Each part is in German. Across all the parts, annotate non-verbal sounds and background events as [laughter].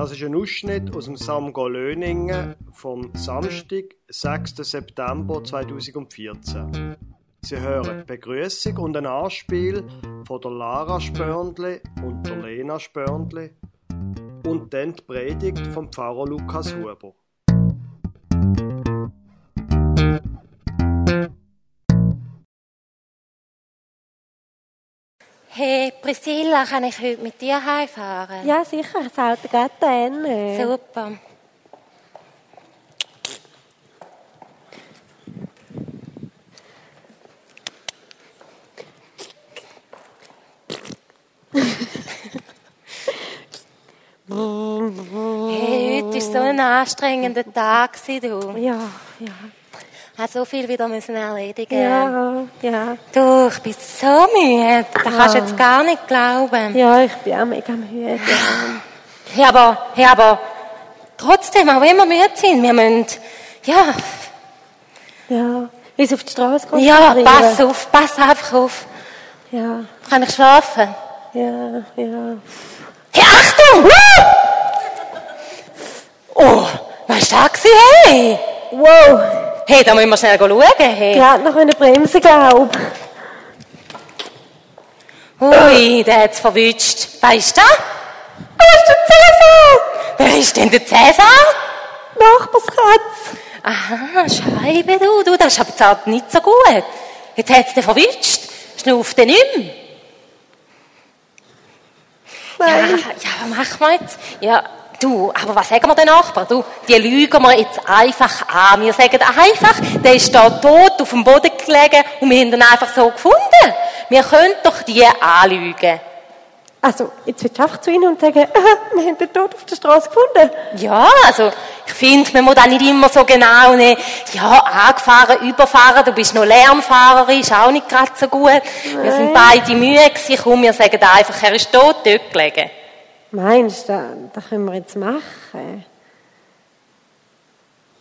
Das ist ein Ausschnitt aus dem Samgo Löningen vom Samstag, 6. September 2014. Sie hören Begrüßung und ein Anspiel von der Lara Spörndli und der Lena Spörndli und dann die Predigt vom Pfarrer Lukas Huber. Hey Priscilla, kann ich heute mit dir heimfahren? Ja, sicher. Das Auto geht da hin. Super. [laughs] hey, heute war so ein anstrengender Tag, du. Ja, ja. Hat so viel wieder müssen erledigen. Ja, ja. Du, ich bin so müde. Das kannst du jetzt gar nicht glauben. Ja, ich bin auch mega müde. Ja, aber, ja, aber trotzdem, auch wenn wir müde sind, wir müssen, ja, Ja. Uns auf die Straße ja, konzentrieren. pass auf, pass einfach auf. Ja, Kann ich schlafen? ja, ja. Hey, Achtung! Oh, was war das? Hey? Wow. Hey, da müssen wir schnell schauen. Hey. Gerade noch eine Bremse, glaub. Ui, der hat's verwünscht. Weißt du? Wo ist der Cäsar? Wer ist denn der Cäsar? Nachbarskatz. Aha, Scheibe, du, du, das ist aber halt nicht so gut. Jetzt hat's den verwünscht. Schnuff den nicht mehr. Ja, Nein. ja, was machen wir jetzt? Ja, du, aber was sagen wir den Nachbarn? Du, die lügen wir jetzt einfach an. Wir sagen einfach, der ist da tot auf dem Boden gelegen und wir haben ihn einfach so gefunden. Wir können doch die anlügen. Also, jetzt willst du einfach zu ihnen und sagen, [laughs] wir haben den Tod auf der Straße gefunden. Ja, also, ich finde, man muss auch nicht immer so genau ne, ja, angefahren, überfahren, du bist noch Lernfahrerin, ist auch nicht gerade so gut. Wir sind beide müde gewesen, komm, wir sagen einfach, er ist tot dort gelegen. Meinst du, das, können wir jetzt machen?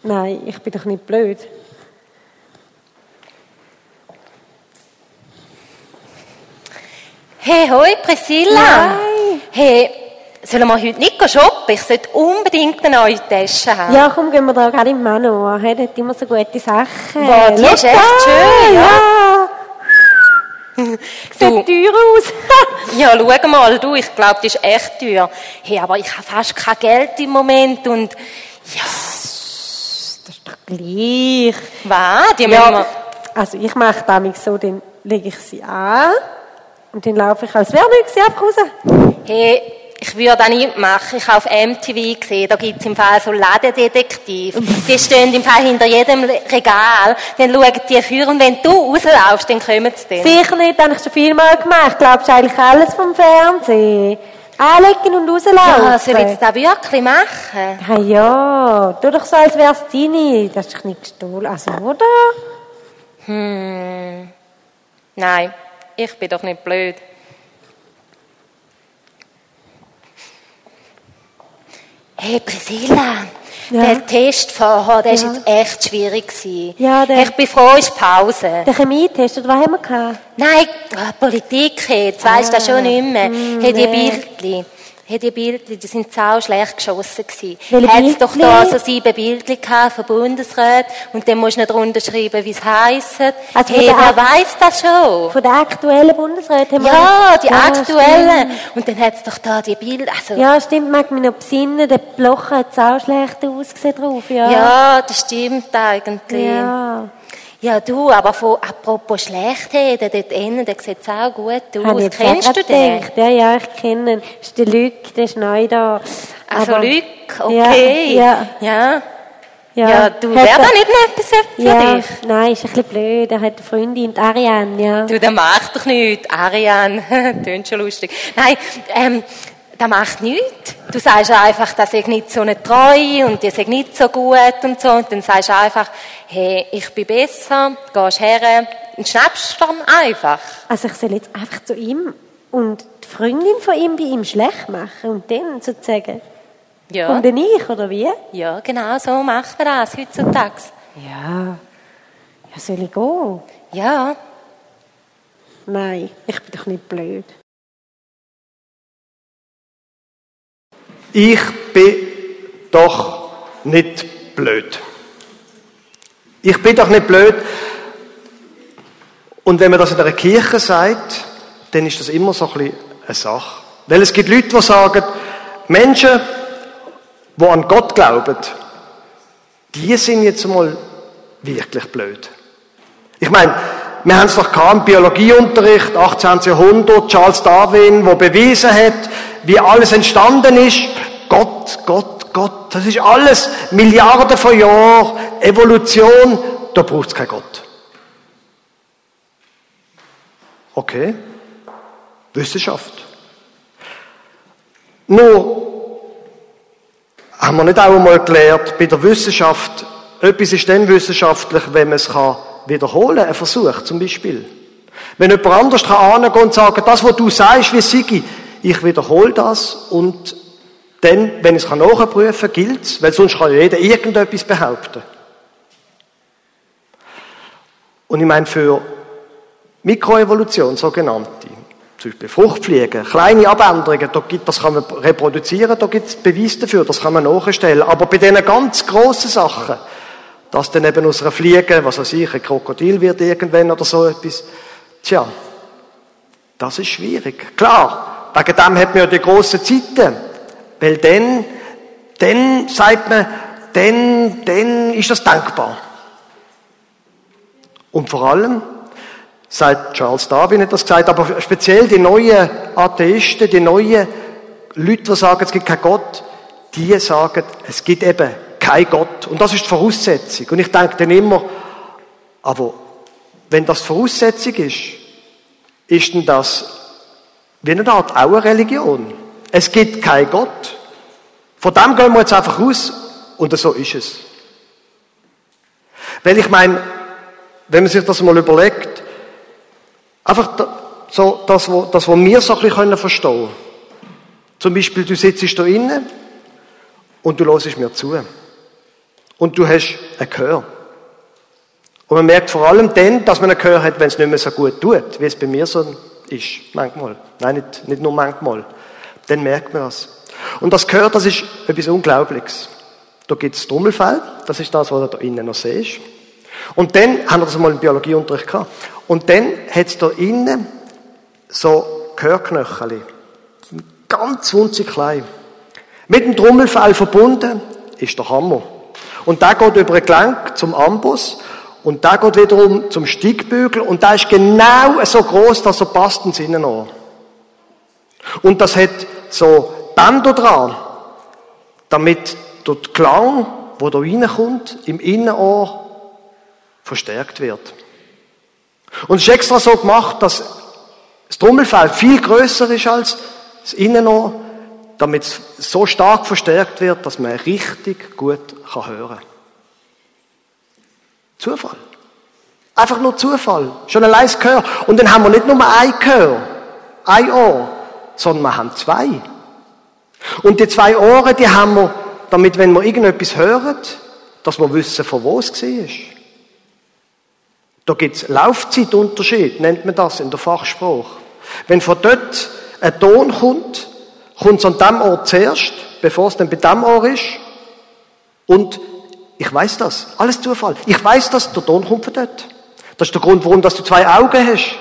Nein, ich bin doch nicht blöd. Hey, hoi, Priscilla. Nein. Hey, sollen wir heute nicht shoppen? Ich sollte unbedingt eine neue Tasche haben. Ja, komm, gehen wir da gerade im Manu an. Der hat immer so gute Sachen. Wow, die ist echt schön, ja. ja. [laughs] Sieht teuer aus. [laughs] Ja, schau mal, du, ich glaube, die ist echt teuer. Hey, aber ich habe fast kein Geld im Moment und, ja, das ist doch gleich. was? Die müssen wir... Ja, also ich mache damit so, dann lege ich sie an und dann laufe ich als wäre nichts einfach raus. Hey, ich würde das nicht machen. Ich habe auf MTV gesehen, da gibt's im Fall so Ladendetektiv. Die stehen im Fall hinter jedem Regal. Dann schauen die für und wenn du rauslaufst, dann kommen sie dann. Sicher nicht, das habe ich schon vielmal gemacht. Glaubst du eigentlich alles vom Fernsehen? Anlegen und rauslaufen. Ja, soll ich das wirklich machen? Ja, ja, tu doch so, als wär's deine. Das ist nicht gestohlen. Also, oder? Hm. Nein, ich bin doch nicht blöd. Hey Priscilla, Ja? der Test vorher, der Ja. war jetzt echt schwierig. gewesen. Ja, der- Ich bin froh, ist Pause. Der Chemietest, oder was haben wir gehabt? Nein, äh, Politik jetzt, weisst du das schon nicht mehr. mm, hey, die nee. Bildli, hey, die Bildli, die sind sau schlecht geschossen gewesen. Hat's doch da so sieben Bildli gehabt von Bundesrat und dann musst du nicht drunter schreiben, wie es heisst. Also hey, wer weiss das schon? Von der aktuellen Bundesrat haben wir... Ja, die Ja, aktuellen. Und dann hat's doch da die Bilder, also, ja. Ja, stimmt, mag mich noch besinnen. Der Blocher hat auch schlecht ausgesehen drauf, ja. das stimmt eigentlich. Ja. Ja. du, aber von, apropos Schlechtreden, dort innen, der sieht auch gut Habe aus. ich jetzt Kennst du den? gedacht. Ja, ja, ich kenne ihn. Das ist der Luc, der ist neu da. Also, Aber- Luc, okay. Ja, ja. ja. Ja, du, wäre da nicht noch etwas für Ja, dich? nein, ist ein bisschen blöd. Er hat eine Freundin, die Ariane, ja. Du, der macht doch nichts. Ariane, [laughs] tönt schon lustig. Nein, ähm, der macht nichts. Du sagst einfach, das ist nicht so eine Treue und die sind nicht so gut und so. Und dann sagst du einfach, hey, ich bin besser, gehst her und schnappst dann einfach. Also ich soll jetzt einfach zu ihm und die Freundin von ihm bei ihm schlecht machen und dann sozusagen. Ja, Und dann ich, oder wie? ja genau so macht man das heutzutage. Ja. Ja, soll ich gehen? Ja, Nein, ich bin doch nicht blöd. Ich bin doch nicht blöd. Ich bin doch nicht blöd. Und wenn man das in einer Kirche sagt, dann ist das immer so ein bisschen eine Sache. Weil es gibt Leute, die sagen, Menschen, die an Gott glauben, die sind jetzt mal wirklich blöd. Ich meine, wir haben es doch im Biologieunterricht, 18. Jahrhundert, Charles Darwin, wo bewiesen hat, wie alles entstanden ist. Gott, Gott, Gott, das ist alles Milliarden von Jahren, Evolution, da braucht es keinen Gott. Okay, Wissenschaft. Nur haben wir nicht auch einmal gelernt, bei der Wissenschaft, etwas ist dann wissenschaftlich, wenn man es kann wiederholen, ein Versuch zum Beispiel. Wenn jemand anders kann und sagen, das, was du sagst, wie Sigi, ich wiederhole das und dann, wenn ich es nachprüfen kann, gilt es, weil sonst kann jeder irgendetwas behaupten. Und ich meine, für Mikroevolution, sogenannte, zum Beispiel Fruchtfliegen, kleine Abänderungen, da gibt, das kann man reproduzieren, da gibt es Beweise dafür, das kann man nachstellen. Aber bei diesen ganz grossen Sachen, dass dann eben aus einer Fliege, was weiß ich, ein Krokodil wird irgendwann oder so etwas. Tja, das ist schwierig. Klar, wegen dem hat man ja die grossen Zeiten. Weil dann, dann sagt man, dann, dann ist das denkbar. Und vor allem, sagt Charles Darwin hat das gesagt, aber speziell die neuen Atheisten, die neuen Leute, die sagen, es gibt keinen Gott, die sagen, es gibt eben kein Gott. Und das ist die Voraussetzung. Und ich denke dann immer, aber wenn das die Voraussetzung ist, ist denn das wie eine Art auch eine Religion? Es gibt keinen Gott. Von dem gehen wir jetzt einfach aus und so ist es. Weil ich meine, wenn man sich das mal überlegt, einfach so das, was, das, was wir so ein bisschen verstehen können. Zum Beispiel, du sitzt da innen und du hörst mir zu. Und du hast ein Gehör. Und man merkt vor allem dann, dass man ein Gehör hat, wenn es nicht mehr so gut tut, wie es bei mir so ist, manchmal. Nein, nicht, nicht nur manchmal. Dann merkt man das. Und das Gehör, das ist etwas Unglaubliches. Da gibt es Trommelfell, das ist das, was du da innen noch siehst. Und dann haben wir das mal im Biologieunterricht gehabt. Und dann hat es da innen so Gehörknöchel. Ganz winzig klein. Mit dem Trommelfell verbunden ist der Hammer. Und der geht über ein Gelenk zum Ambus und der geht wiederum zum Steigbügel und der ist genau so groß, dass er passt ins Innenohr. Und das hat so Bänder dran, damit der Klang, wo da reinkommt, im Innenohr verstärkt wird. Und es ist extra so gemacht, dass das Trommelfell viel größer ist als das Innenohr damit es so stark verstärkt wird, dass man richtig gut hören kann. Zufall. Einfach nur Zufall. Schon allein das Gehör. Und dann haben wir nicht nur ein Gehör, ein Ohr, sondern wir haben zwei. Und die zwei Ohren, die haben wir, damit, wenn wir irgendetwas hören, dass wir wissen, von wo es war. Da gibt es Laufzeitunterschied, nennt man das in der Fachsprache. Wenn von dort ein Ton kommt, kommt es an dem Ort zuerst, bevor es dann bei dem Ort ist. Und ich weiß das. Alles Zufall. Ich weiß das, der Ton kommt von dort. Das ist der Grund, warum dass du zwei Augen hast.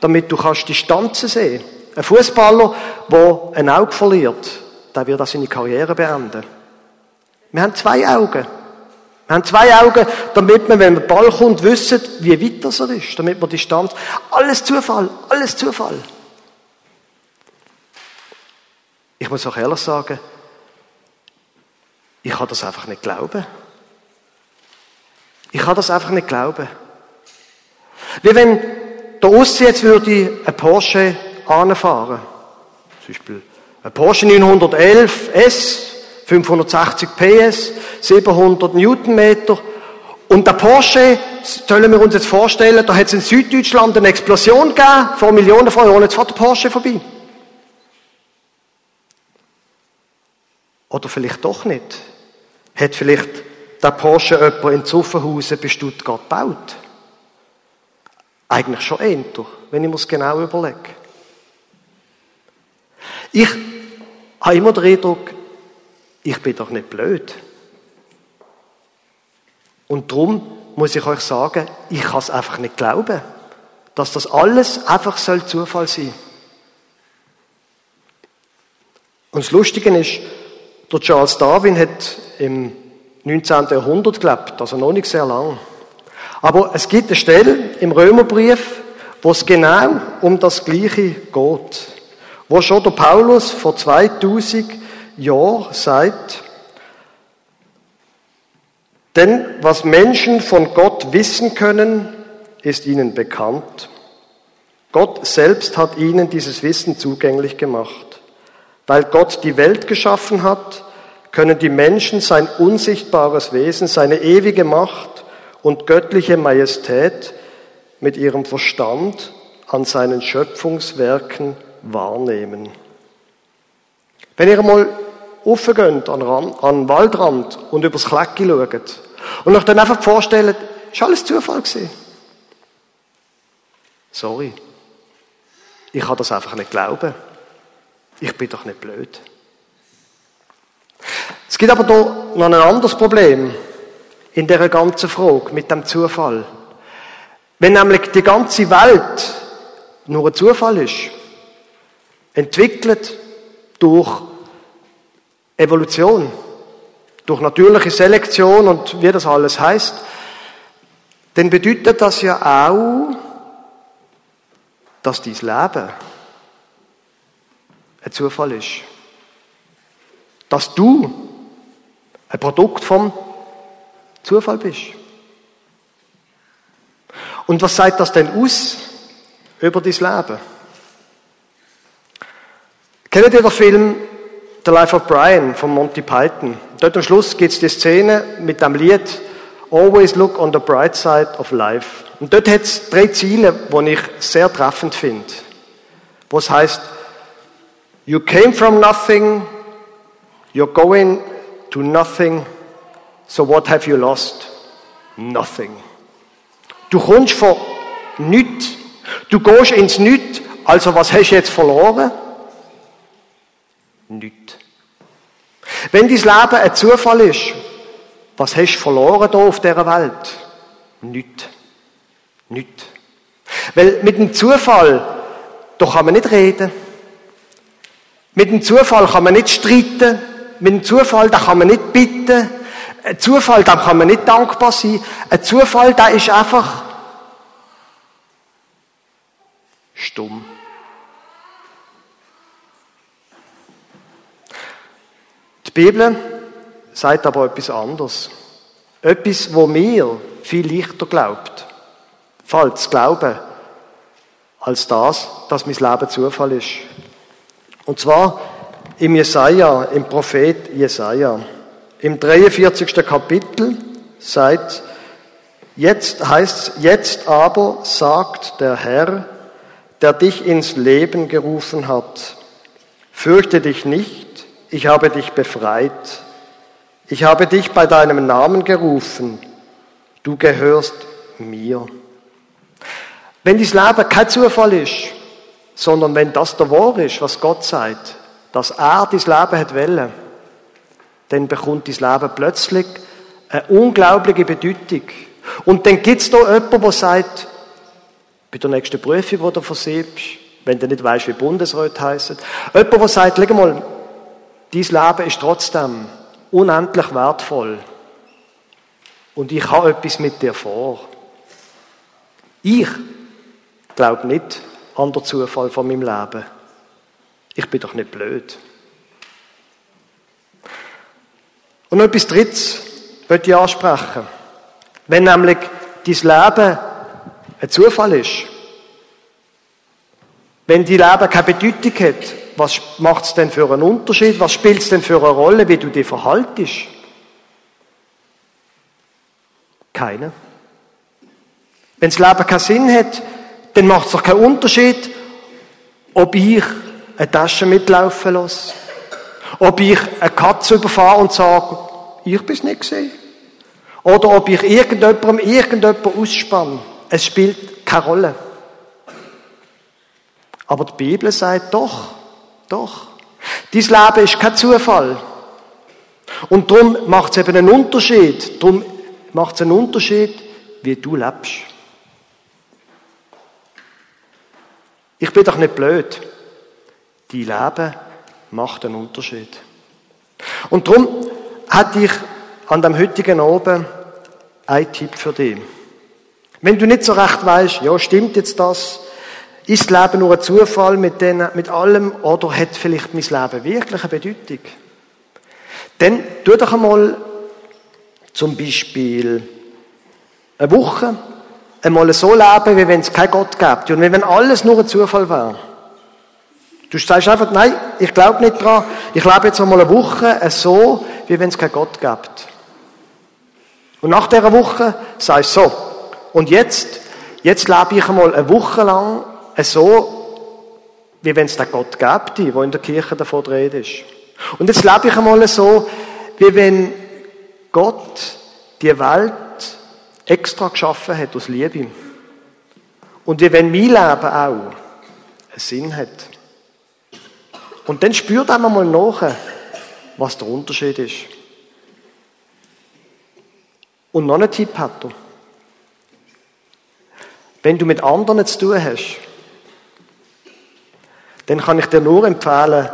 Damit du kannst Distanzen sehen. Ein Fußballer, der ein Auge verliert, der wird auch seine Karriere beenden. Wir haben zwei Augen. Wir haben zwei Augen, damit wir, wenn der Ball kommt, wissen, wie weit das er ist. Damit wir Distanz. Alles Zufall. Alles Zufall. Ich muss auch ehrlich sagen, ich kann das einfach nicht glauben. Ich kann das einfach nicht glauben. Wie wenn der Ossi jetzt würde ein Porsche anfahren. Zum Beispiel ein Porsche 911 S, 560 PS, 700 Newtonmeter. Und der Porsche, sollen wir uns jetzt vorstellen, da hat es in Süddeutschland eine Explosion gegeben, vor Millionen von Jahren, jetzt fährt der Porsche vorbei. Oder vielleicht doch nicht. Hat vielleicht der Porsche jemand in Zuffenhausen bei Stuttgart gebaut? Eigentlich schon eher, wenn ich mir es genau überlege. Ich habe immer den Eindruck, ich bin doch nicht blöd. Und darum muss ich euch sagen, ich kann es einfach nicht glauben, dass das alles einfach soll Zufall sein. Und das Lustige ist, der Charles Darwin hat im 19. Jahrhundert gelebt, also noch nicht sehr lang. Aber es gibt eine Stelle im Römerbrief, wo es genau um das Gleiche geht. Wo schon der Paulus vor 2000 Jahren sagt, denn was Menschen von Gott wissen können, ist ihnen bekannt. Gott selbst hat ihnen dieses Wissen zugänglich gemacht. Weil Gott die Welt geschaffen hat, können die Menschen sein unsichtbares Wesen, seine ewige Macht und göttliche Majestät mit ihrem Verstand an seinen Schöpfungswerken wahrnehmen. Wenn ihr mal aufgeht an, an den Waldrand und übers Klecki schaut und euch dann einfach vorstellt, ist alles Zufall gewesen. Sorry. Ich kann das einfach nicht glauben. Ich bin doch nicht blöd. Es gibt aber da noch ein anderes Problem in der ganzen Frage mit dem Zufall. Wenn nämlich die ganze Welt nur ein Zufall ist, entwickelt durch Evolution, durch natürliche Selektion und wie das alles heißt, dann bedeutet das ja auch, dass dein Leben ein Zufall ist. Dass du ein Produkt vom Zufall bist. Und was sagt das denn aus über dein Leben? Kennt ihr den Film The Life of Brian von Monty Python? Dort am Schluss gibt es die Szene mit dem Lied Always Look on the Bright Side of Life. Und dort hat es drei Ziele, die ich sehr treffend finde. Wo es heißt, You came from nothing, you're going to nothing, so what have you lost? Nothing. Du kommst von nichts, du gehst ins Nichts, also was hast du jetzt verloren? Nichts. Wenn dein Leben ein Zufall ist, was hast du verloren hier auf dieser Welt? Nichts. Nichts. Weil mit dem Zufall, da kann man nicht reden. Mit dem Zufall kann man nicht streiten. Mit dem Zufall, da kann man nicht bitten. Ein Zufall, da kann man nicht dankbar sein. Ein Zufall, da ist einfach stumm. Die Bibel sagt aber etwas anderes. Etwas, wo mir viel leichter glaubt. Falls glauben, als das, dass mein Leben Zufall ist. Und zwar im Jesaja, im Prophet Jesaja. Im 43. Kapitel sagt, jetzt heißt jetzt aber sagt der Herr, der dich ins Leben gerufen hat, fürchte dich nicht, ich habe dich befreit. Ich habe dich bei deinem Namen gerufen, du gehörst mir. Wenn dein Leben kein Zufall ist, sondern wenn das der Wahr ist, was Gott sagt, dass er dein Leben hat wollen, dann bekommt dein Leben plötzlich eine unglaubliche Bedeutung. Und dann gibt es da jemanden, der sagt, bei der nächsten Prüfung, die du versiebst, wenn du nicht weißt, wie Bundesrat heißen, jemand, der sagt, leg mal, dein Leben ist trotzdem unendlich wertvoll. Und ich habe etwas mit dir vor. Ich glaube nicht, an der Zufall von meinem Leben. Ich bin doch nicht blöd. Und noch etwas Drittes möchte ich ansprechen. Wenn nämlich dein Leben ein Zufall ist, wenn dein Leben keine Bedeutung hat, was macht es denn für einen Unterschied? Was spielt es denn für eine Rolle, wie du dich verhaltest? Keine. Wenn das Leben keinen Sinn hat, dann macht es doch keinen Unterschied, ob ich eine Tasche mitlaufen lasse, ob ich eine Katze überfahre und sage, ich bin es nicht gesehen. Oder ob ich irgendjemandem irgendjemanden ausspanne. Es spielt keine Rolle. Aber die Bibel sagt doch, doch. Dein Leben ist kein Zufall. Und darum macht es eben einen Unterschied. Darum macht es einen Unterschied, wie du lebst. Ich bin doch nicht blöd. Dein Leben macht einen Unterschied. Und darum hatte ich an dem heutigen Abend einen Tipp für dich. Wenn du nicht so recht weißt, ja, stimmt jetzt das? Ist das Leben nur ein Zufall mit, denen, mit allem oder hat vielleicht mein Leben wirklich eine Bedeutung? Dann tu doch einmal zum Beispiel eine Woche einmal so leben, wie wenn es keinen Gott gäbe. Und wie wenn alles nur ein Zufall wäre. Du sagst einfach, nein, ich glaube nicht dran. Ich lebe jetzt einmal eine Woche so, wie wenn es keinen Gott gibt. Und nach dieser Woche sagst du so, und jetzt, jetzt lebe ich einmal eine Woche lang so, wie wenn es den Gott gäbe, wo in der Kirche davon ist. Und jetzt lebe ich einmal so, wie wenn Gott die Welt extra geschaffen hat aus Liebe. Und wie wenn mein Leben auch einen Sinn hat. Und dann spürt einmal mal nach, was der Unterschied ist. Und noch einen Tipp hat er. Wenn du mit anderen zu tun hast, dann kann ich dir nur empfehlen,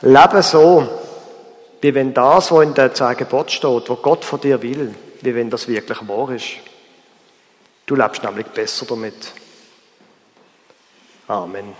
lebe so, wie wenn das, was in der zehn steht, was Gott von dir will, wie wenn das wirklich wahr ist. Du lebst nämlich besser damit. Amen.